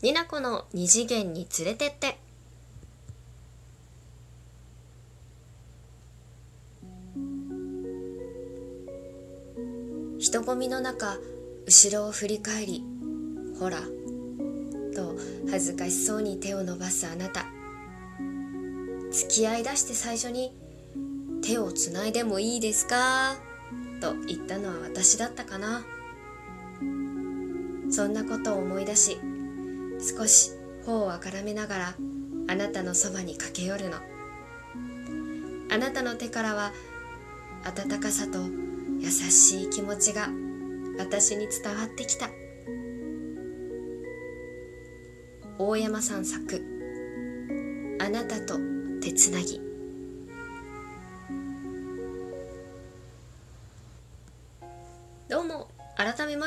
になこの二次元に連れてって。人混みの中後ろを振り返りほらと恥ずかしそうに手を伸ばすあなた。付き合いだして最初に「手をつないでもいいですか?」と言ったのは私だったかな。そんなことを思い出し少し頬をあからめながらあなたのそばに駆け寄るの。あなたの手からは温かさと優しい気持ちが私に伝わってきた。大山さん作「あなたと手つなぎ」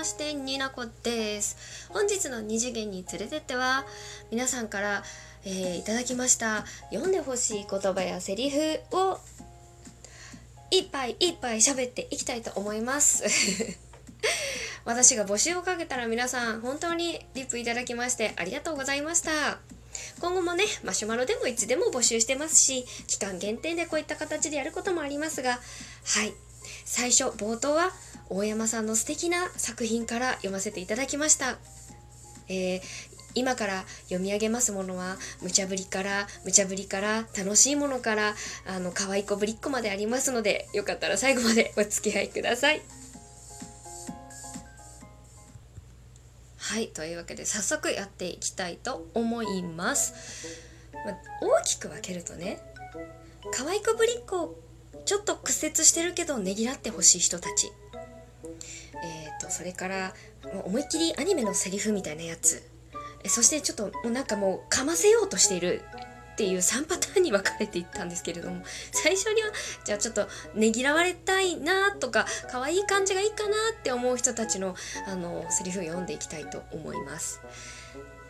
ましてになこです。本日の二次元に連れてっては皆さんから、えーいただきました読んでほしい言葉やセリフをいっぱいいっぱい喋っていきたいと思います。私が募集をかけたら皆さん本当にリップいただきましてありがとうございました。今後もねマシュマロでもいつでも募集してますし期間限定でこういった形でやることもありますがはい。最初冒頭は大山さんの素敵な作品から読ませていただきました、えー今から読み上げますものは無茶ぶりから無茶ぶりから楽しいものからあの可愛い子ぶりっ子までありますのでよかったら最後まで お付き合いください。はいというわけで早速やっていきたいと思います、まあ大きく分けるとね可愛い子ぶりっ子ちょっと屈折してるけどねぎらってほしい人たち。えー、とそれからもう思いっきりアニメのセリフみたいなやつ。そしてちょっともうなんかもうかませようとしているっていう3パターンに分かれていったんですけれども最初にはじゃあちょっとねぎらわれたいなとか可愛い感じがいいかなって思う人たちのあのセリフを読んでいきたいと思います。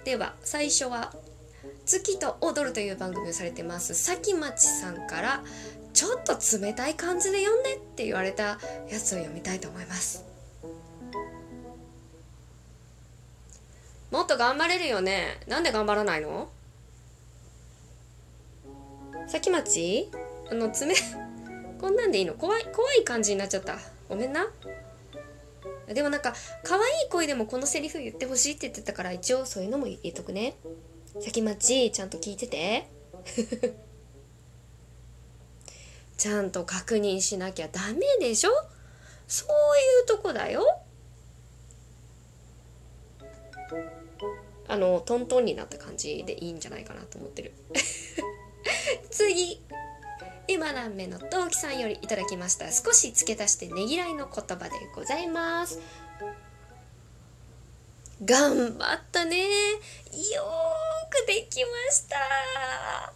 では最初は「月と踊る」という番組をされてますさきまちさんから「ちょっと冷たい感じで読んで」って言われたやつを読みたいと思います。もっと頑張れるよね。なんで頑張らないの？さきまち？あの爪こんなんでいいの？怖い怖い感じになっちゃった。ごめんな。でもなんか可愛い声でもこのセリフ言ってほしいって言ってたから一応そういうのも言っとくね。さきまちちゃんと聞いてて。ちゃんと確認しなきゃダメでしょ？そういうとこだよ。あのトントンになった感じでいいんじゃないかなと思ってる。次。今何目の同期さんよりいただきました。少し付け足してねぎらいの言葉でございます。頑張ったね。よーくできました。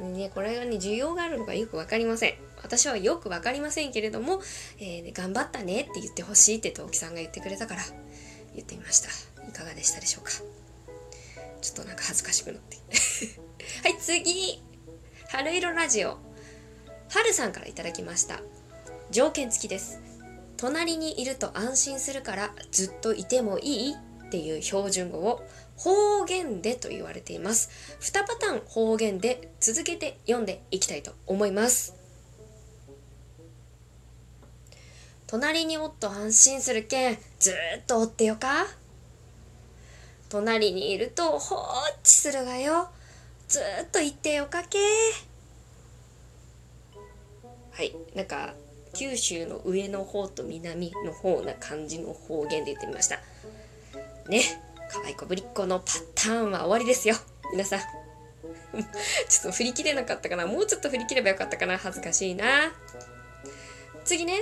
ねこれがね需要があるのかよく分かりません。私はよく分かりませんけれども、えー頑張ったねって言ってほしいって同期さんが言ってくれたから。言ってみました。いかがでしたでしょうか？ちょっとなんか恥ずかしくなって。はい次。春色ラジオ。春さんからいただきました。条件付きです。隣にいると安心するからずっといてもいいっていう標準語を方言でと言われています。2パターン方言で続けて読んでいきたいと思います。隣におっと安心するけんずっとおってよか？隣にいると放置するがよ。ずっと言ってよかけ。はいなんか九州の上の方と南の方な感じの方言で言ってみました。ね可愛い子ぶりっ子のパターンは終わりですよ。皆さん。ちょっと振り切れなかったかな？もうちょっと振り切ればよかったかな？恥ずかしいな。次ね。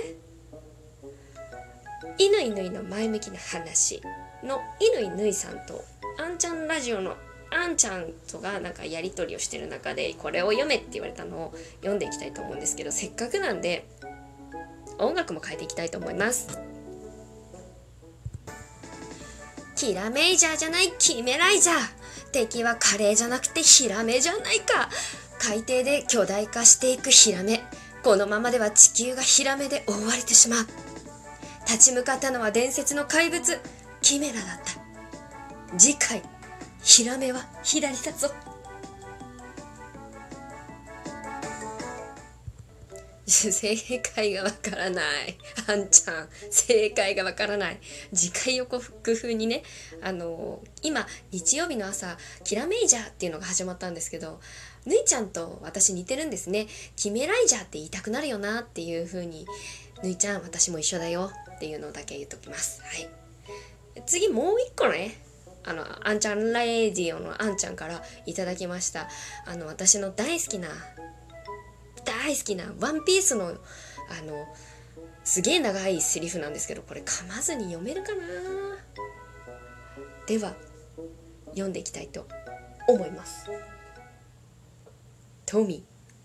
犬いぬいの前向きな話の犬いぬいさんとあんちゃんラジオのあんちゃんとがなんかやり取りをしてる中でこれを読めって言われたのを読んでいきたいと思うんですけどせっかくなんで音楽も変えていきたいと思います。キラメイジャーじゃないキメライジャー敵はカレーじゃなくてヒラメじゃないか。海底で巨大化していくヒラメ。このままでは地球がヒラメで覆われてしまう。立ち向かったのは伝説の怪物キメラだった。次回ヒラメは左だぞ。正解がわからない。あんちゃん正解がわからない。次回予告風にねあの今日曜日の朝キラメイジャーっていうのが始まったんですけどぬいちゃんと私似てるんですね。キメライジャーって言いたくなるよなっていう風にぬいちゃん私も一緒だよ。っていうのだけ言っときます。はい。次もう一個ね。あのあんちゃんレディオのあんちゃんからいただきました。あの私の大好きな大好きなワンピースのあのすげえ長いセリフなんですけどこれ噛まずに読めるかな？では読んでいきたいと思います。富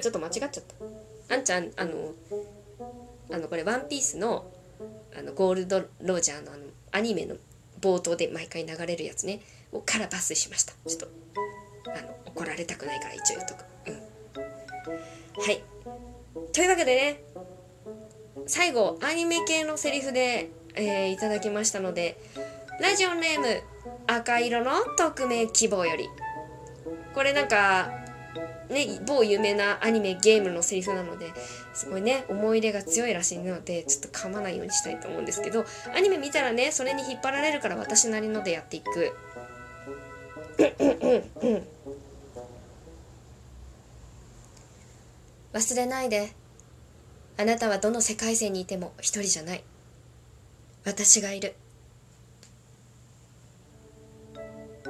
ちょっと間違っちゃった。あんちゃんあのあのこれ「ワンピースのあのゴールド・ロジャーのあのアニメの冒頭で毎回流れるやつね。をからパスしました。ちょっとあの怒られたくないから一応言っとく。うん。はい。というわけでね最後アニメ系のセリフで、えー、いただきましたのでラジオネーム赤色の匿名希望より。これなんかね、某有名なアニメゲームのセリフなのですごいね思い入れが強いらしいのでちょっと噛まないようにしたいと思うんですけどアニメ見たらねそれに引っ張られるから私なりのでやっていく。忘れないで。あなたはどの世界線にいても一人じゃない。私がいる。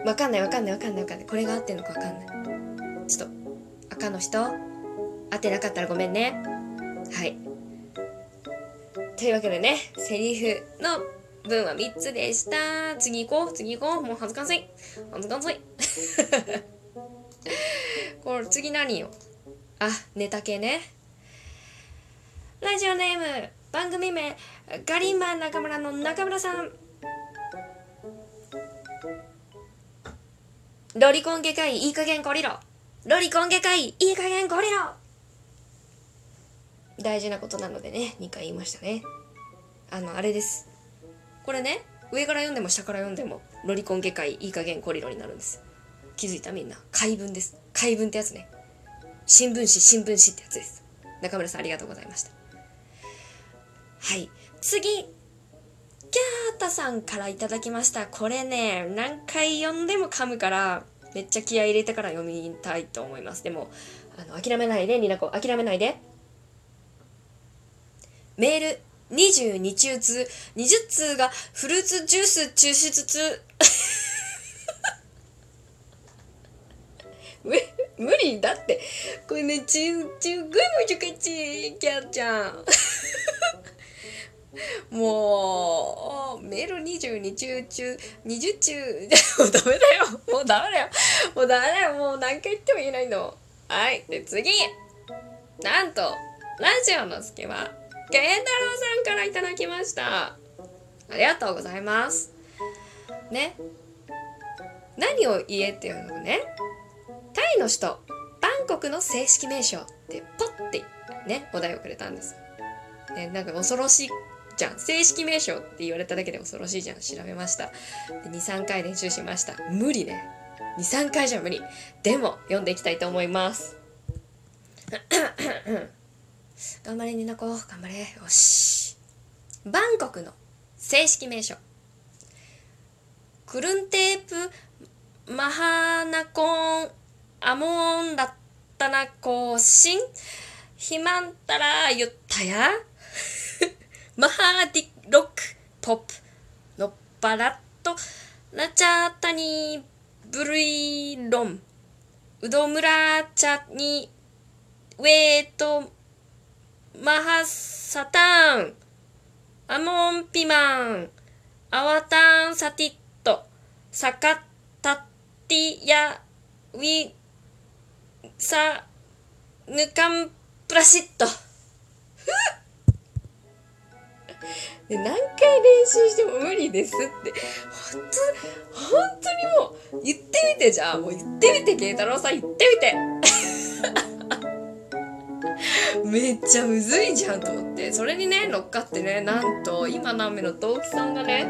わかんないわかんないわかんないわかんない。これが合ってんのかわかんない。ちょっと赤の人？合ってなかったらごめんね。はい。というわけでねセリフの文は3つでした。次行こう次行こう。もう恥ずかしい恥ずかしい これ次何よ？あネタ系ね。ラジオネーム番組名ガリンマン中村の中村さん。ロリコン外科医いい加減懲りろ。ロリコン外科医いい加減これろ大事なことなのでね2回言いましたね。あのあれです。これね上から読んでも下から読んでもロリコン外科医いい加減コリロになるんです。気づいたみんな。解文です。解文ってやつね。新聞紙新聞紙ってやつです。中村さんありがとうございました。はい。次。キャータさんからいただきました。これね何回読んでも噛むからめっちゃ気合入れてから読みたいと思います。でもあの諦めないでになこ諦めないで。メール22中通。20通がフルーツジュース抽出通 無理。だってこれねちゅちゅぐい難しいキャーちゃん。もう、メール22中中、20中、もうダメだよ。もうダメだよ。もうダメだよ。もう何回言っても言えないの。はい。で、次。なんと、ラジオの隙間、健太郎さんからいただきました。ありがとうございます。ね。何を言えっていうのね、タイの首都、バンコクの正式名称ってポッてね、お題をくれたんです。ね、なんか恐ろしいじゃん正式名称って言われただけで恐ろしいじゃん。調べました。23回練習しました。無理ね。23回じゃ無理。でも読んでいきたいと思います。頑張れニナコ。頑張れ。よし。バンコクの正式名称。クルンテープマハナコンアモンラッタナコシンヒマンタラユッタヤマハーディロックポップノッパラットラチャータニブルイロン。ウドムラチャニウェートマハサタン。アモンピマン。アワタンサティット。サカタッティヤウィサヌカンプラシット。で何回練習しても無理ですって。本当本当にもう言ってみてじゃあ。もう言ってみて慶太郎さん。言ってみて。めっちゃむずいじゃんと思って。それにね乗っかってねなんと今の雨の同期さんがね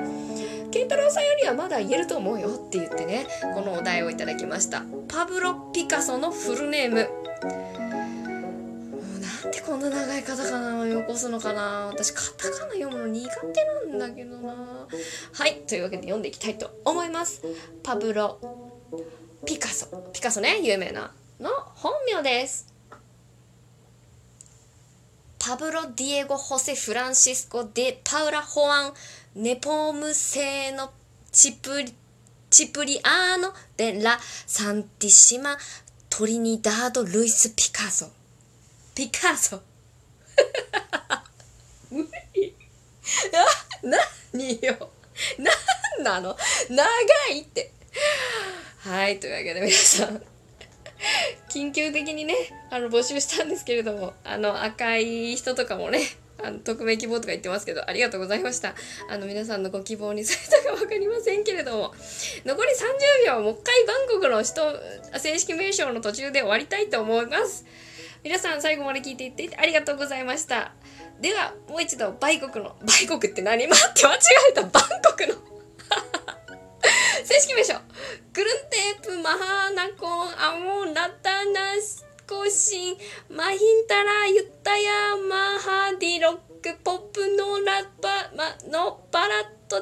慶太郎さんよりはまだ言えると思うよって言ってねこのお題をいただきました。パブロ・ピカソのフルネーム。な長いカタカナをよこすのかな。私カタカナ読むの苦手なんだけどな。はいというわけで読んでいきたいと思います。パブロ・ピカソピカソね有名なの本名です。パブロ・ディエゴ・ホセ・フランシスコ・デ・パウラ・ホアン・ネポームセーノ・チプリチプリアーノ・デ・ラ・サンティシマ・トリニダード・ルイス・ピカソピカソ 無理。な何よ。何なの？長いって。はいというわけで皆さん。緊急的にねあの募集したんですけれどもあの赤い人とかもねあの匿名希望とか言ってますけどありがとうございました。あの皆さんのご希望にされたか分かりませんけれども残り30秒もう一回バンコクの人正式名称の途中で終わりたいと思います。皆さん最後まで聞いていってありがとうございました。ではもう一度バイコクのバイコクって何待って間違えたバンコクの。正式名称。クルンテープマハナコンアモンラタナスコシンマヒンタラユッタヤマハディロックポップのラッパマのバラッ